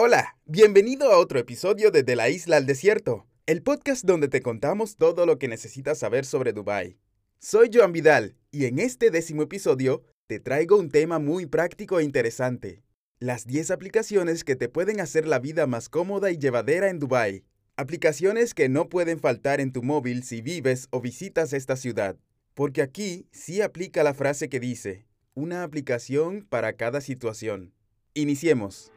Hola, bienvenido a otro episodio de De la Isla al Desierto, el podcast donde te contamos todo lo que necesitas saber sobre Dubái. Soy Joan Vidal y en este décimo episodio te traigo un tema muy práctico e interesante. Las 10 aplicaciones que te pueden hacer la vida más cómoda y llevadera en Dubái. Aplicaciones que no pueden faltar en tu móvil si vives o visitas esta ciudad. Porque aquí sí aplica la frase que dice, una aplicación para cada situación. Iniciemos.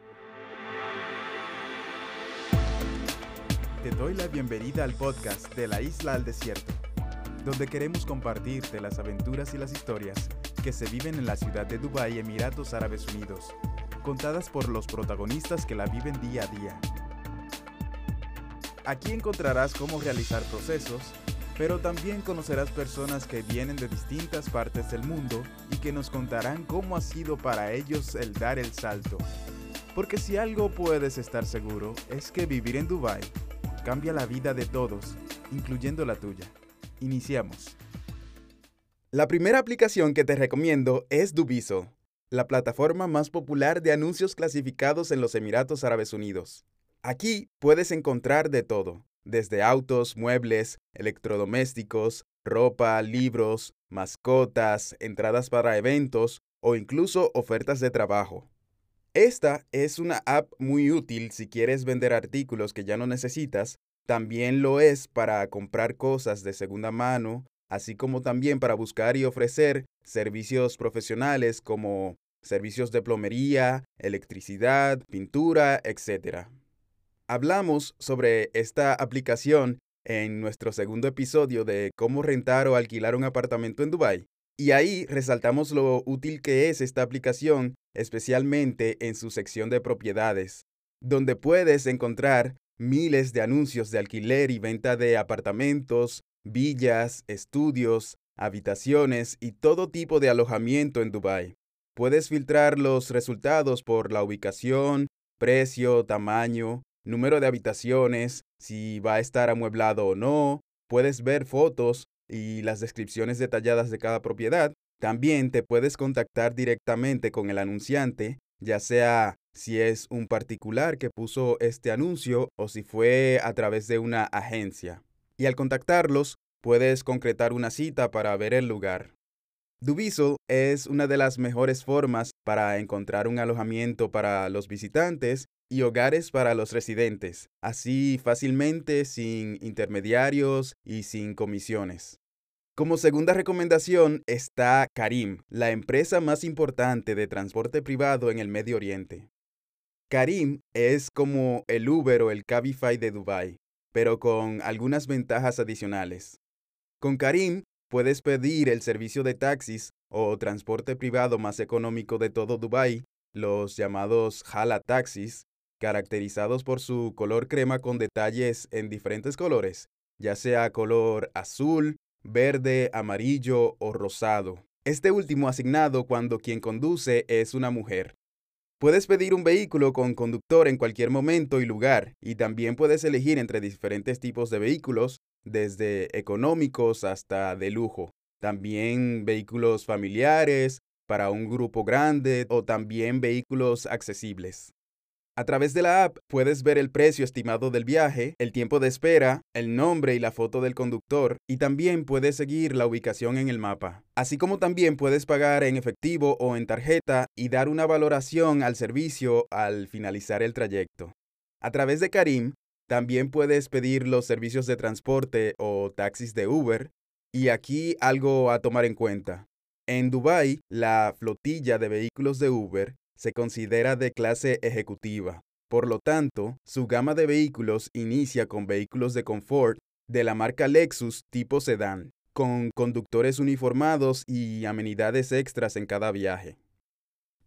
Te doy la bienvenida al podcast de la isla al desierto, donde queremos compartirte las aventuras y las historias que se viven en la ciudad de Dubái, Emiratos Árabes Unidos, contadas por los protagonistas que la viven día a día. Aquí encontrarás cómo realizar procesos, pero también conocerás personas que vienen de distintas partes del mundo y que nos contarán cómo ha sido para ellos el dar el salto. Porque si algo puedes estar seguro es que vivir en Dubái Cambia la vida de todos, incluyendo la tuya. Iniciamos. La primera aplicación que te recomiendo es Dubiso, la plataforma más popular de anuncios clasificados en los Emiratos Árabes Unidos. Aquí puedes encontrar de todo, desde autos, muebles, electrodomésticos, ropa, libros, mascotas, entradas para eventos o incluso ofertas de trabajo. Esta es una app muy útil si quieres vender artículos que ya no necesitas. También lo es para comprar cosas de segunda mano, así como también para buscar y ofrecer servicios profesionales como servicios de plomería, electricidad, pintura, etc. Hablamos sobre esta aplicación en nuestro segundo episodio de cómo rentar o alquilar un apartamento en Dubái. Y ahí resaltamos lo útil que es esta aplicación especialmente en su sección de propiedades, donde puedes encontrar miles de anuncios de alquiler y venta de apartamentos, villas, estudios, habitaciones y todo tipo de alojamiento en Dubái. Puedes filtrar los resultados por la ubicación, precio, tamaño, número de habitaciones, si va a estar amueblado o no, puedes ver fotos y las descripciones detalladas de cada propiedad también te puedes contactar directamente con el anunciante, ya sea si es un particular que puso este anuncio o si fue a través de una agencia. Y al contactarlos, puedes concretar una cita para ver el lugar. Dubiso es una de las mejores formas para encontrar un alojamiento para los visitantes y hogares para los residentes, así fácilmente sin intermediarios y sin comisiones. Como segunda recomendación está Karim, la empresa más importante de transporte privado en el Medio Oriente. Karim es como el Uber o el Cabify de Dubai, pero con algunas ventajas adicionales. Con Karim puedes pedir el servicio de taxis o transporte privado más económico de todo Dubai, los llamados Hala Taxis, caracterizados por su color crema con detalles en diferentes colores, ya sea color azul, verde, amarillo o rosado. Este último asignado cuando quien conduce es una mujer. Puedes pedir un vehículo con conductor en cualquier momento y lugar, y también puedes elegir entre diferentes tipos de vehículos, desde económicos hasta de lujo. También vehículos familiares, para un grupo grande o también vehículos accesibles. A través de la app puedes ver el precio estimado del viaje, el tiempo de espera, el nombre y la foto del conductor y también puedes seguir la ubicación en el mapa. Así como también puedes pagar en efectivo o en tarjeta y dar una valoración al servicio al finalizar el trayecto. A través de Karim también puedes pedir los servicios de transporte o taxis de Uber y aquí algo a tomar en cuenta. En Dubai, la flotilla de vehículos de Uber se considera de clase ejecutiva. Por lo tanto, su gama de vehículos inicia con vehículos de confort de la marca Lexus tipo sedán, con conductores uniformados y amenidades extras en cada viaje.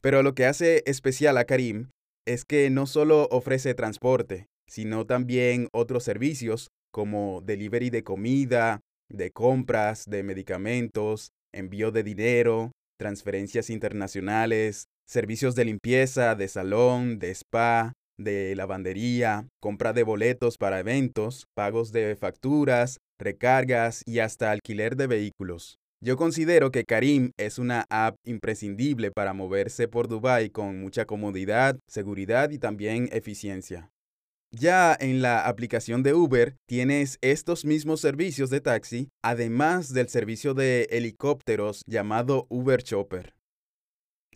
Pero lo que hace especial a Karim es que no solo ofrece transporte, sino también otros servicios como delivery de comida, de compras, de medicamentos, envío de dinero, transferencias internacionales, servicios de limpieza, de salón, de spa, de lavandería, compra de boletos para eventos, pagos de facturas, recargas y hasta alquiler de vehículos. Yo considero que Karim es una app imprescindible para moverse por Dubai con mucha comodidad, seguridad y también eficiencia. Ya en la aplicación de Uber tienes estos mismos servicios de taxi, además del servicio de helicópteros llamado Uber Chopper.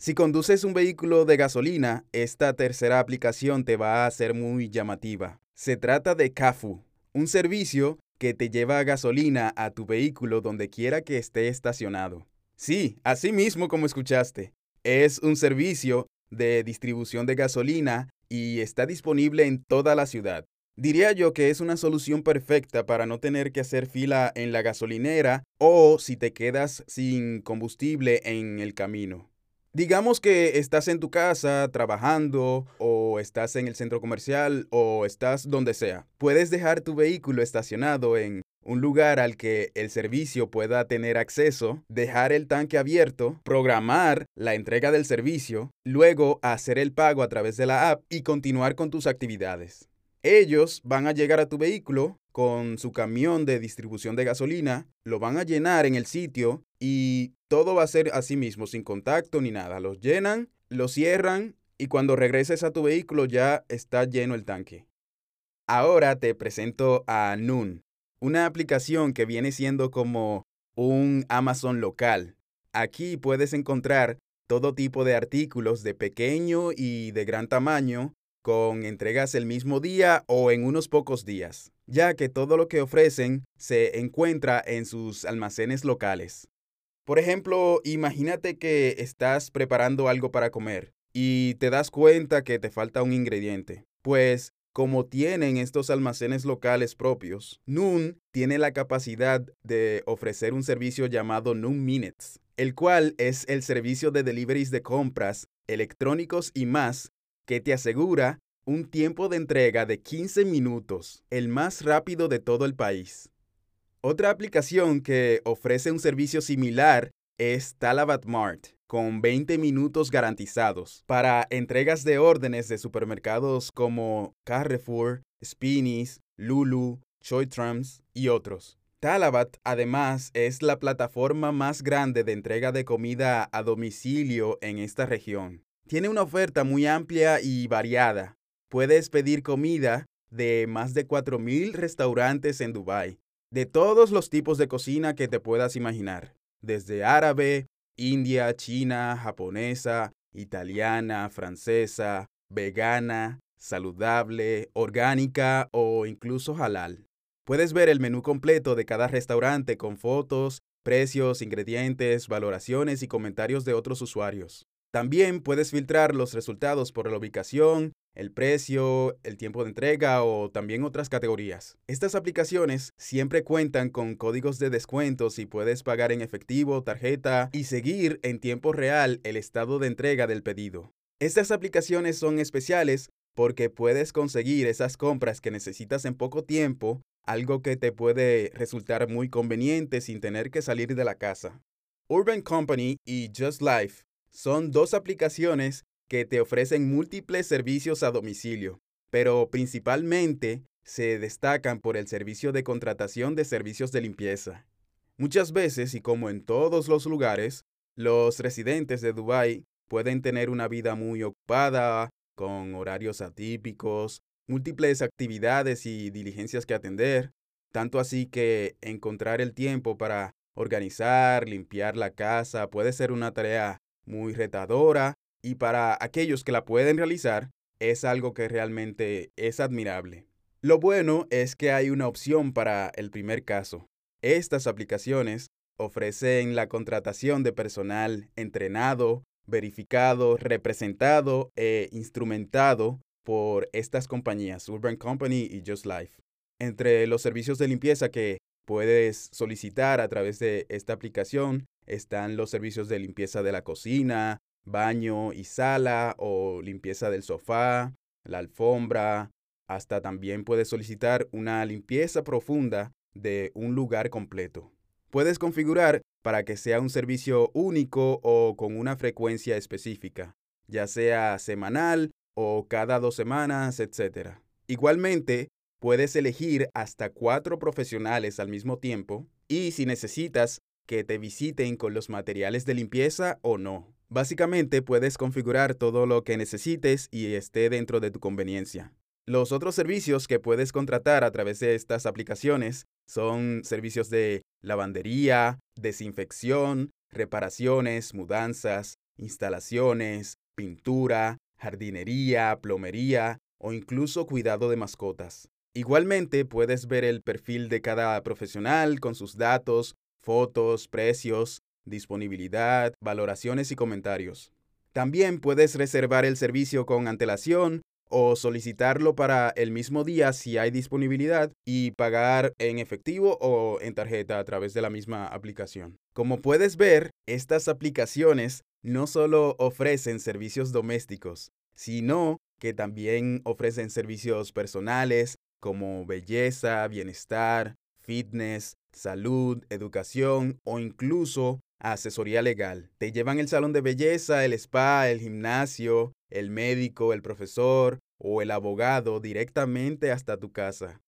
Si conduces un vehículo de gasolina, esta tercera aplicación te va a ser muy llamativa. Se trata de Kafu, un servicio que te lleva gasolina a tu vehículo donde quiera que esté estacionado. Sí, así mismo como escuchaste. Es un servicio de distribución de gasolina y está disponible en toda la ciudad. Diría yo que es una solución perfecta para no tener que hacer fila en la gasolinera o si te quedas sin combustible en el camino. Digamos que estás en tu casa trabajando o estás en el centro comercial o estás donde sea. Puedes dejar tu vehículo estacionado en un lugar al que el servicio pueda tener acceso, dejar el tanque abierto, programar la entrega del servicio, luego hacer el pago a través de la app y continuar con tus actividades. Ellos van a llegar a tu vehículo con su camión de distribución de gasolina, lo van a llenar en el sitio y todo va a ser así mismo, sin contacto ni nada. Los llenan, lo cierran y cuando regreses a tu vehículo ya está lleno el tanque. Ahora te presento a Noon, una aplicación que viene siendo como un Amazon local. Aquí puedes encontrar todo tipo de artículos de pequeño y de gran tamaño con entregas el mismo día o en unos pocos días, ya que todo lo que ofrecen se encuentra en sus almacenes locales. Por ejemplo, imagínate que estás preparando algo para comer y te das cuenta que te falta un ingrediente. Pues como tienen estos almacenes locales propios, Noon tiene la capacidad de ofrecer un servicio llamado Noon Minutes, el cual es el servicio de deliveries de compras, electrónicos y más que te asegura un tiempo de entrega de 15 minutos, el más rápido de todo el país. Otra aplicación que ofrece un servicio similar es Talabat Mart, con 20 minutos garantizados para entregas de órdenes de supermercados como Carrefour, Spinneys, Lulu, Trumps y otros. Talabat además es la plataforma más grande de entrega de comida a domicilio en esta región. Tiene una oferta muy amplia y variada. Puedes pedir comida de más de 4.000 restaurantes en Dubái, de todos los tipos de cocina que te puedas imaginar, desde árabe, india, china, japonesa, italiana, francesa, vegana, saludable, orgánica o incluso halal. Puedes ver el menú completo de cada restaurante con fotos, precios, ingredientes, valoraciones y comentarios de otros usuarios. También puedes filtrar los resultados por la ubicación, el precio, el tiempo de entrega o también otras categorías. Estas aplicaciones siempre cuentan con códigos de descuentos y puedes pagar en efectivo, tarjeta y seguir en tiempo real el estado de entrega del pedido. Estas aplicaciones son especiales porque puedes conseguir esas compras que necesitas en poco tiempo, algo que te puede resultar muy conveniente sin tener que salir de la casa. Urban Company y Just Life son dos aplicaciones que te ofrecen múltiples servicios a domicilio, pero principalmente se destacan por el servicio de contratación de servicios de limpieza. Muchas veces, y como en todos los lugares, los residentes de Dubái pueden tener una vida muy ocupada, con horarios atípicos, múltiples actividades y diligencias que atender, tanto así que encontrar el tiempo para organizar, limpiar la casa puede ser una tarea muy retadora y para aquellos que la pueden realizar es algo que realmente es admirable. Lo bueno es que hay una opción para el primer caso. Estas aplicaciones ofrecen la contratación de personal entrenado, verificado, representado e instrumentado por estas compañías, Urban Company y Just Life. Entre los servicios de limpieza que puedes solicitar a través de esta aplicación están los servicios de limpieza de la cocina, baño y sala o limpieza del sofá, la alfombra. Hasta también puedes solicitar una limpieza profunda de un lugar completo. Puedes configurar para que sea un servicio único o con una frecuencia específica, ya sea semanal o cada dos semanas, etc. Igualmente, puedes elegir hasta cuatro profesionales al mismo tiempo y si necesitas que te visiten con los materiales de limpieza o no. Básicamente puedes configurar todo lo que necesites y esté dentro de tu conveniencia. Los otros servicios que puedes contratar a través de estas aplicaciones son servicios de lavandería, desinfección, reparaciones, mudanzas, instalaciones, pintura, jardinería, plomería o incluso cuidado de mascotas. Igualmente puedes ver el perfil de cada profesional con sus datos, fotos, precios, disponibilidad, valoraciones y comentarios. También puedes reservar el servicio con antelación o solicitarlo para el mismo día si hay disponibilidad y pagar en efectivo o en tarjeta a través de la misma aplicación. Como puedes ver, estas aplicaciones no solo ofrecen servicios domésticos, sino que también ofrecen servicios personales como belleza, bienestar, fitness, salud, educación o incluso asesoría legal. Te llevan el salón de belleza, el spa, el gimnasio, el médico, el profesor o el abogado directamente hasta tu casa.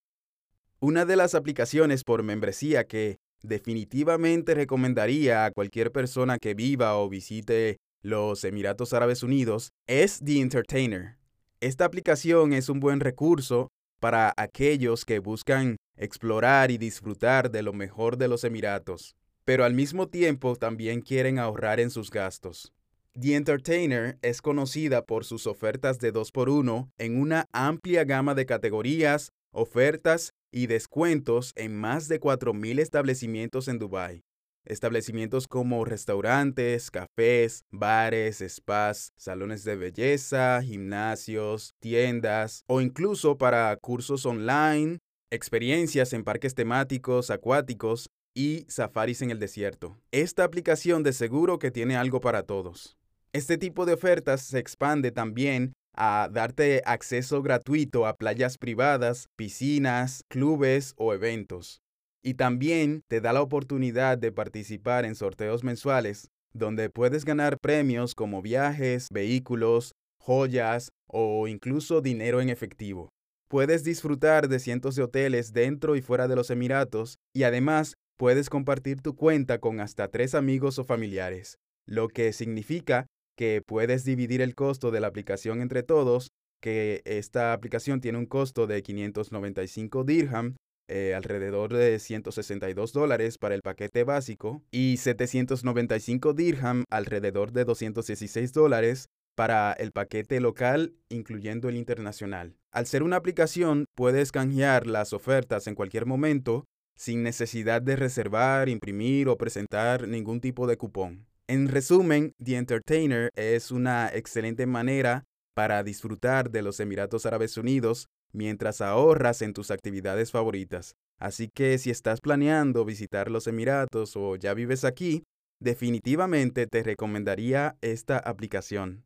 Una de las aplicaciones por membresía que definitivamente recomendaría a cualquier persona que viva o visite los Emiratos Árabes Unidos es The Entertainer. Esta aplicación es un buen recurso para aquellos que buscan explorar y disfrutar de lo mejor de los Emiratos, pero al mismo tiempo también quieren ahorrar en sus gastos. The Entertainer es conocida por sus ofertas de 2x1 en una amplia gama de categorías, ofertas y descuentos en más de 4.000 establecimientos en Dubái. Establecimientos como restaurantes, cafés, bares, spas, salones de belleza, gimnasios, tiendas o incluso para cursos online, experiencias en parques temáticos, acuáticos y safaris en el desierto. Esta aplicación de seguro que tiene algo para todos. Este tipo de ofertas se expande también a darte acceso gratuito a playas privadas, piscinas, clubes o eventos. Y también te da la oportunidad de participar en sorteos mensuales, donde puedes ganar premios como viajes, vehículos, joyas o incluso dinero en efectivo. Puedes disfrutar de cientos de hoteles dentro y fuera de los Emiratos y además puedes compartir tu cuenta con hasta tres amigos o familiares, lo que significa que puedes dividir el costo de la aplicación entre todos, que esta aplicación tiene un costo de 595 dirham eh, alrededor de 162 dólares para el paquete básico y 795 dirham, alrededor de 216 dólares para el paquete local, incluyendo el internacional. Al ser una aplicación, puedes canjear las ofertas en cualquier momento sin necesidad de reservar, imprimir o presentar ningún tipo de cupón. En resumen, The Entertainer es una excelente manera para disfrutar de los Emiratos Árabes Unidos mientras ahorras en tus actividades favoritas. Así que si estás planeando visitar los Emiratos o ya vives aquí, definitivamente te recomendaría esta aplicación.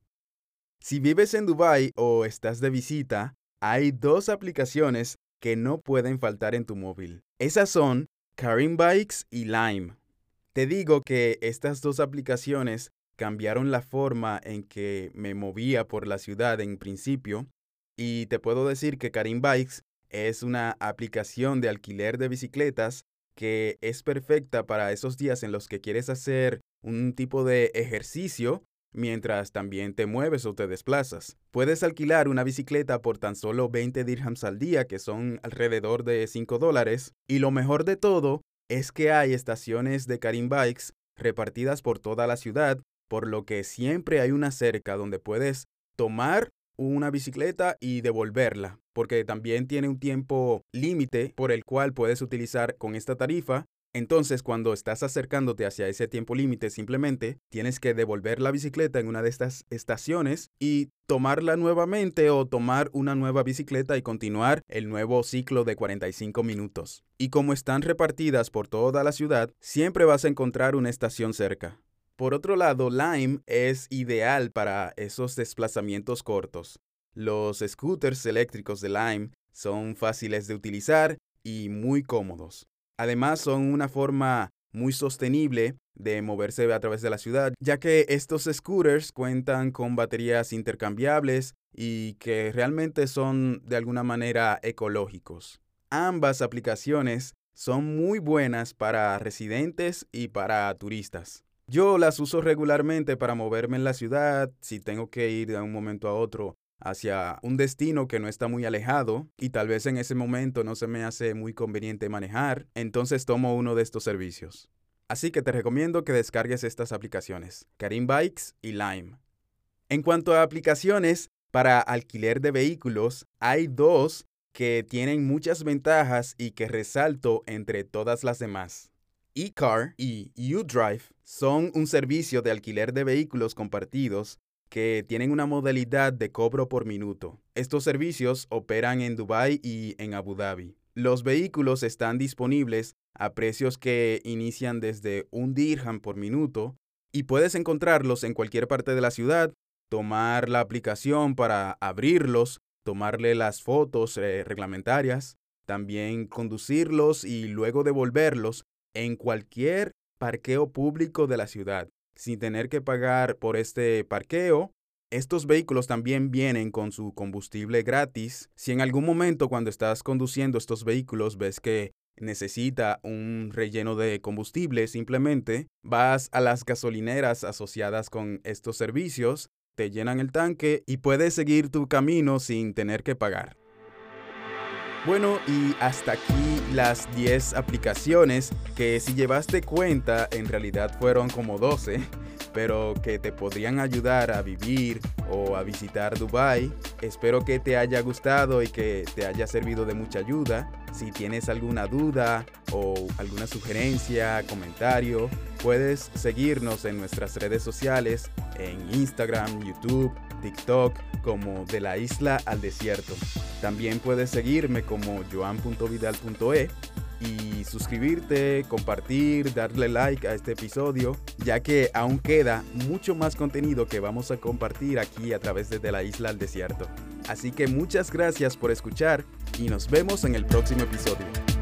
Si vives en Dubai o estás de visita, hay dos aplicaciones que no pueden faltar en tu móvil. Esas son Karim Bikes y Lime. Te digo que estas dos aplicaciones cambiaron la forma en que me movía por la ciudad en principio y te puedo decir que Karim Bikes es una aplicación de alquiler de bicicletas que es perfecta para esos días en los que quieres hacer un tipo de ejercicio mientras también te mueves o te desplazas. Puedes alquilar una bicicleta por tan solo 20 dirhams al día, que son alrededor de 5 dólares. Y lo mejor de todo es que hay estaciones de Karim Bikes repartidas por toda la ciudad, por lo que siempre hay una cerca donde puedes tomar una bicicleta y devolverla, porque también tiene un tiempo límite por el cual puedes utilizar con esta tarifa. Entonces, cuando estás acercándote hacia ese tiempo límite, simplemente tienes que devolver la bicicleta en una de estas estaciones y tomarla nuevamente o tomar una nueva bicicleta y continuar el nuevo ciclo de 45 minutos. Y como están repartidas por toda la ciudad, siempre vas a encontrar una estación cerca. Por otro lado, Lime es ideal para esos desplazamientos cortos. Los scooters eléctricos de Lime son fáciles de utilizar y muy cómodos. Además, son una forma muy sostenible de moverse a través de la ciudad, ya que estos scooters cuentan con baterías intercambiables y que realmente son de alguna manera ecológicos. Ambas aplicaciones son muy buenas para residentes y para turistas. Yo las uso regularmente para moverme en la ciudad, si tengo que ir de un momento a otro hacia un destino que no está muy alejado y tal vez en ese momento no se me hace muy conveniente manejar, entonces tomo uno de estos servicios. Así que te recomiendo que descargues estas aplicaciones, Karim Bikes y Lime. En cuanto a aplicaciones para alquiler de vehículos, hay dos que tienen muchas ventajas y que resalto entre todas las demás. eCar y UDrive son un servicio de alquiler de vehículos compartidos que tienen una modalidad de cobro por minuto. Estos servicios operan en Dubai y en Abu Dhabi. Los vehículos están disponibles a precios que inician desde un dirham por minuto y puedes encontrarlos en cualquier parte de la ciudad, tomar la aplicación para abrirlos, tomarle las fotos eh, reglamentarias, también conducirlos y luego devolverlos en cualquier parqueo público de la ciudad sin tener que pagar por este parqueo. Estos vehículos también vienen con su combustible gratis. Si en algún momento cuando estás conduciendo estos vehículos ves que necesita un relleno de combustible, simplemente vas a las gasolineras asociadas con estos servicios, te llenan el tanque y puedes seguir tu camino sin tener que pagar. Bueno, y hasta aquí las 10 aplicaciones que si llevaste cuenta en realidad fueron como 12, pero que te podrían ayudar a vivir o a visitar Dubai. Espero que te haya gustado y que te haya servido de mucha ayuda. Si tienes alguna duda o alguna sugerencia, comentario, puedes seguirnos en nuestras redes sociales, en Instagram, YouTube, TikTok, como de la isla al desierto. También puedes seguirme como joan.vidal.e y suscribirte, compartir, darle like a este episodio, ya que aún queda mucho más contenido que vamos a compartir aquí a través de, de la isla al desierto. Así que muchas gracias por escuchar y nos vemos en el próximo episodio.